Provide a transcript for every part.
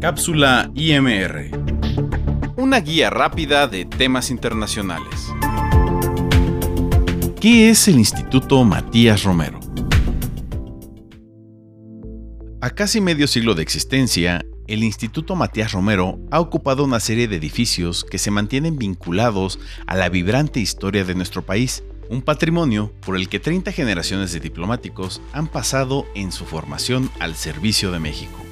Cápsula IMR. Una guía rápida de temas internacionales. ¿Qué es el Instituto Matías Romero? A casi medio siglo de existencia, el Instituto Matías Romero ha ocupado una serie de edificios que se mantienen vinculados a la vibrante historia de nuestro país, un patrimonio por el que 30 generaciones de diplomáticos han pasado en su formación al servicio de México.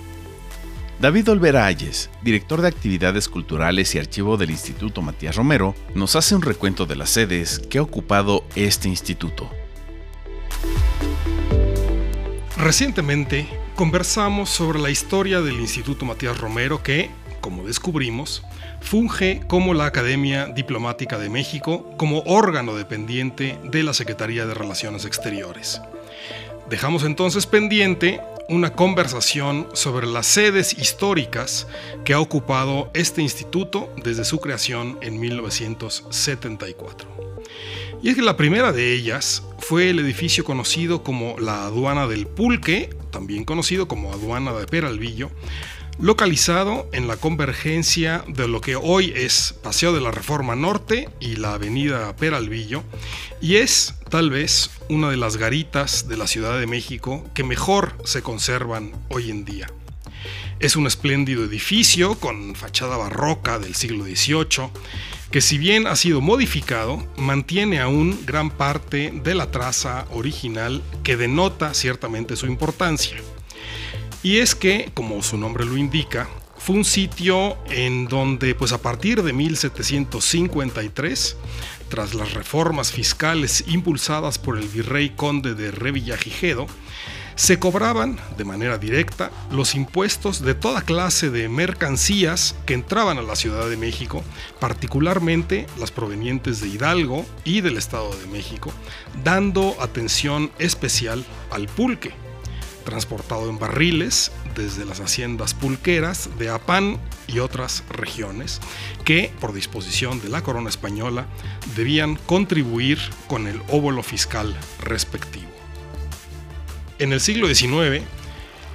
David Olvera Ayes, director de actividades culturales y archivo del Instituto Matías Romero, nos hace un recuento de las sedes que ha ocupado este instituto. Recientemente conversamos sobre la historia del Instituto Matías Romero que, como descubrimos, funge como la Academia Diplomática de México como órgano dependiente de la Secretaría de Relaciones Exteriores. Dejamos entonces pendiente una conversación sobre las sedes históricas que ha ocupado este instituto desde su creación en 1974. Y es que la primera de ellas fue el edificio conocido como la Aduana del Pulque, también conocido como Aduana de Peralvillo, localizado en la convergencia de lo que hoy es Paseo de la Reforma Norte y la Avenida Peralvillo, y es tal vez una de las garitas de la Ciudad de México que mejor se conservan hoy en día. Es un espléndido edificio con fachada barroca del siglo XVIII, que si bien ha sido modificado, mantiene aún gran parte de la traza original que denota ciertamente su importancia. Y es que, como su nombre lo indica, fue un sitio en donde, pues a partir de 1753, tras las reformas fiscales impulsadas por el virrey conde de Revillagigedo, se cobraban de manera directa los impuestos de toda clase de mercancías que entraban a la Ciudad de México, particularmente las provenientes de Hidalgo y del Estado de México, dando atención especial al pulque transportado en barriles desde las haciendas pulqueras de Apán y otras regiones que, por disposición de la corona española, debían contribuir con el óvulo fiscal respectivo. En el siglo XIX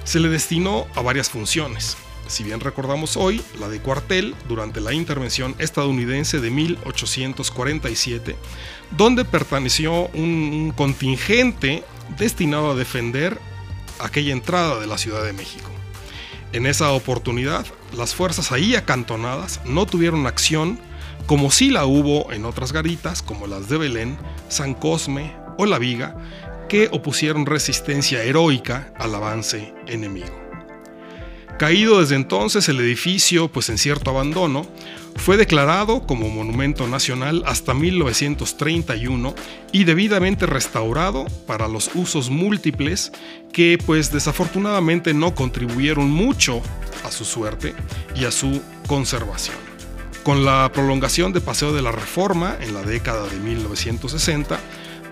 se le destinó a varias funciones. Si bien recordamos hoy la de cuartel durante la intervención estadounidense de 1847, donde perteneció un contingente destinado a defender aquella entrada de la Ciudad de México. En esa oportunidad, las fuerzas ahí acantonadas no tuvieron acción como sí la hubo en otras garitas como las de Belén, San Cosme o La Viga, que opusieron resistencia heroica al avance enemigo. Caído desde entonces el edificio, pues en cierto abandono, fue declarado como monumento nacional hasta 1931 y debidamente restaurado para los usos múltiples que pues desafortunadamente no contribuyeron mucho a su suerte y a su conservación. Con la prolongación de Paseo de la Reforma en la década de 1960,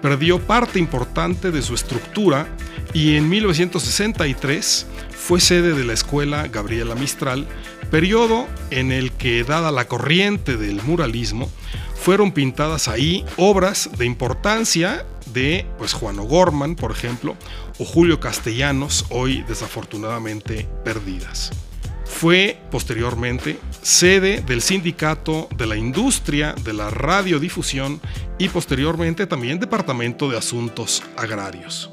perdió parte importante de su estructura y en 1963 fue sede de la escuela Gabriela Mistral, periodo en el que, dada la corriente del muralismo, fueron pintadas ahí obras de importancia de pues, Juan O'Gorman, por ejemplo, o Julio Castellanos, hoy desafortunadamente perdidas. Fue posteriormente sede del Sindicato de la Industria de la Radiodifusión y posteriormente también Departamento de Asuntos Agrarios.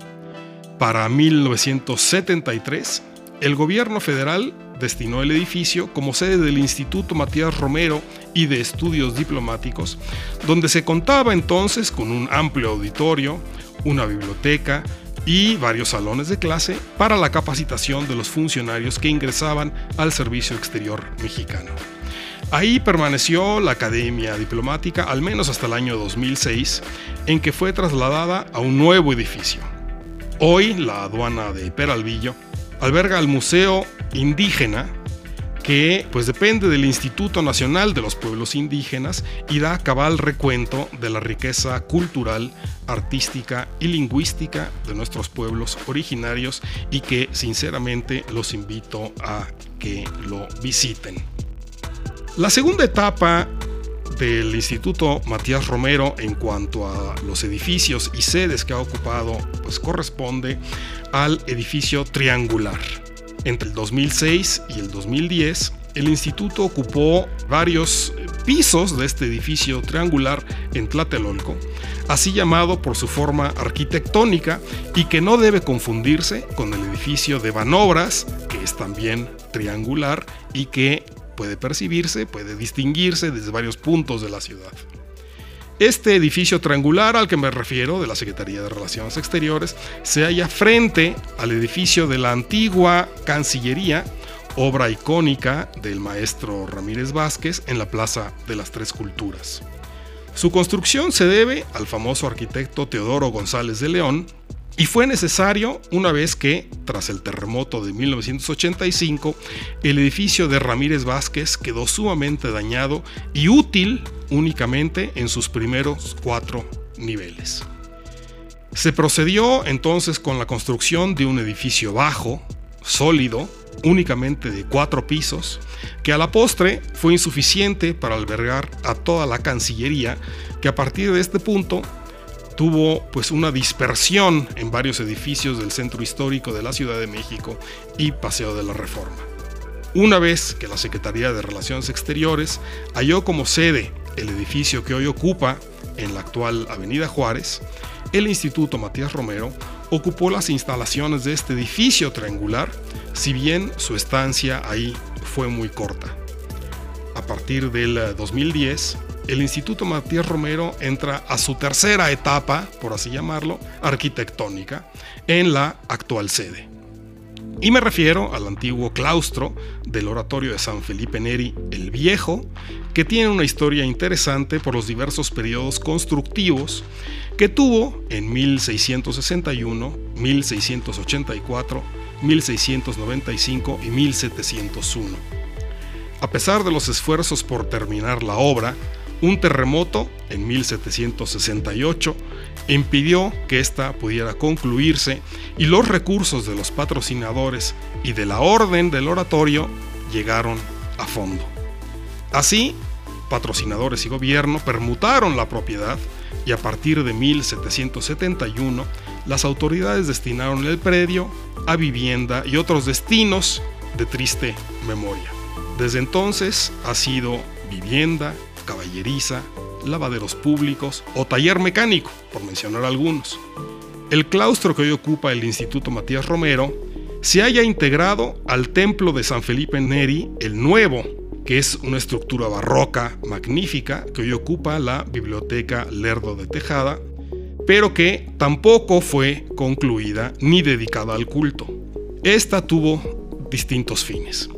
Para 1973, el gobierno federal destinó el edificio como sede del Instituto Matías Romero y de Estudios Diplomáticos, donde se contaba entonces con un amplio auditorio, una biblioteca y varios salones de clase para la capacitación de los funcionarios que ingresaban al servicio exterior mexicano. Ahí permaneció la Academia Diplomática al menos hasta el año 2006, en que fue trasladada a un nuevo edificio. Hoy la aduana de Peralvillo alberga el Museo Indígena, que pues depende del Instituto Nacional de los Pueblos Indígenas y da cabal recuento de la riqueza cultural, artística y lingüística de nuestros pueblos originarios y que sinceramente los invito a que lo visiten. La segunda etapa del Instituto Matías Romero en cuanto a los edificios y sedes que ha ocupado, pues corresponde al edificio triangular. Entre el 2006 y el 2010, el instituto ocupó varios pisos de este edificio triangular en Tlatelolco, así llamado por su forma arquitectónica y que no debe confundirse con el edificio de Banobras, que es también triangular y que puede percibirse, puede distinguirse desde varios puntos de la ciudad. Este edificio triangular al que me refiero, de la Secretaría de Relaciones Exteriores, se halla frente al edificio de la antigua Cancillería, obra icónica del maestro Ramírez Vázquez en la Plaza de las Tres Culturas. Su construcción se debe al famoso arquitecto Teodoro González de León, y fue necesario una vez que, tras el terremoto de 1985, el edificio de Ramírez Vázquez quedó sumamente dañado y útil únicamente en sus primeros cuatro niveles. Se procedió entonces con la construcción de un edificio bajo, sólido, únicamente de cuatro pisos, que a la postre fue insuficiente para albergar a toda la Cancillería, que a partir de este punto tuvo pues una dispersión en varios edificios del centro histórico de la Ciudad de México y Paseo de la Reforma. Una vez que la Secretaría de Relaciones Exteriores halló como sede el edificio que hoy ocupa en la actual Avenida Juárez, el Instituto Matías Romero ocupó las instalaciones de este edificio triangular, si bien su estancia ahí fue muy corta. A partir del 2010, el Instituto Matías Romero entra a su tercera etapa, por así llamarlo, arquitectónica, en la actual sede. Y me refiero al antiguo claustro del oratorio de San Felipe Neri el Viejo, que tiene una historia interesante por los diversos periodos constructivos que tuvo en 1661, 1684, 1695 y 1701. A pesar de los esfuerzos por terminar la obra, un terremoto en 1768 impidió que ésta pudiera concluirse y los recursos de los patrocinadores y de la orden del oratorio llegaron a fondo. Así, patrocinadores y gobierno permutaron la propiedad y a partir de 1771 las autoridades destinaron el predio a vivienda y otros destinos de triste memoria. Desde entonces ha sido vivienda, caballeriza, lavaderos públicos o taller mecánico, por mencionar algunos. El claustro que hoy ocupa el Instituto Matías Romero se haya integrado al templo de San Felipe Neri, el Nuevo, que es una estructura barroca magnífica que hoy ocupa la Biblioteca Lerdo de Tejada, pero que tampoco fue concluida ni dedicada al culto. Esta tuvo distintos fines.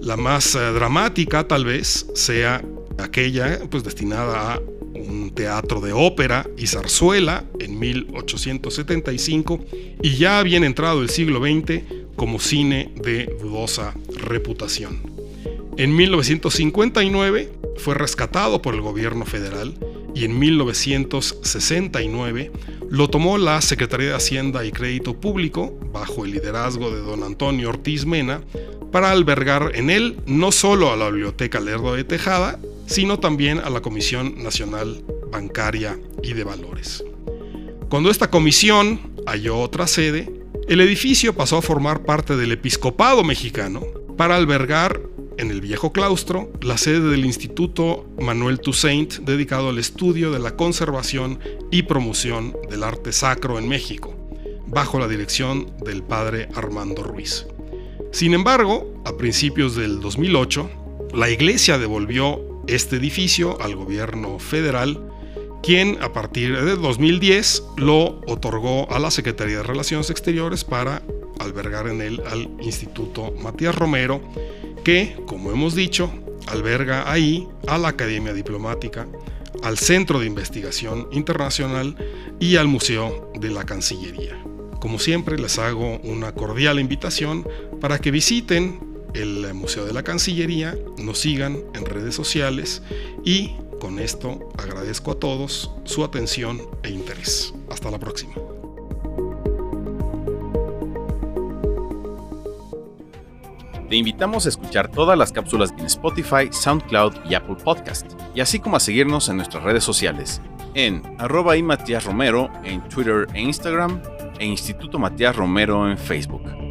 La más eh, dramática tal vez sea aquella pues destinada a un teatro de ópera y zarzuela en 1875 y ya habían entrado el siglo XX como cine de dudosa reputación. En 1959 fue rescatado por el gobierno federal y en 1969 lo tomó la Secretaría de Hacienda y Crédito Público bajo el liderazgo de don Antonio Ortiz Mena para albergar en él no solo a la Biblioteca Lerdo de Tejada, sino también a la Comisión Nacional Bancaria y de Valores. Cuando esta comisión halló otra sede, el edificio pasó a formar parte del episcopado mexicano para albergar en el viejo claustro la sede del Instituto Manuel Toussaint dedicado al estudio de la conservación y promoción del arte sacro en México, bajo la dirección del padre Armando Ruiz. Sin embargo, a principios del 2008, la iglesia devolvió este edificio al gobierno federal, quien a partir de 2010 lo otorgó a la Secretaría de Relaciones Exteriores para albergar en él al Instituto Matías Romero, que, como hemos dicho, alberga ahí a la Academia Diplomática, al Centro de Investigación Internacional y al Museo de la Cancillería. Como siempre, les hago una cordial invitación para que visiten el Museo de la Cancillería, nos sigan en redes sociales y con esto agradezco a todos su atención e interés. Hasta la próxima. Te invitamos a escuchar todas las cápsulas en Spotify, SoundCloud y Apple Podcast, y así como a seguirnos en nuestras redes sociales, en arroba y Matías Romero en Twitter e Instagram, e Instituto Matías Romero en Facebook.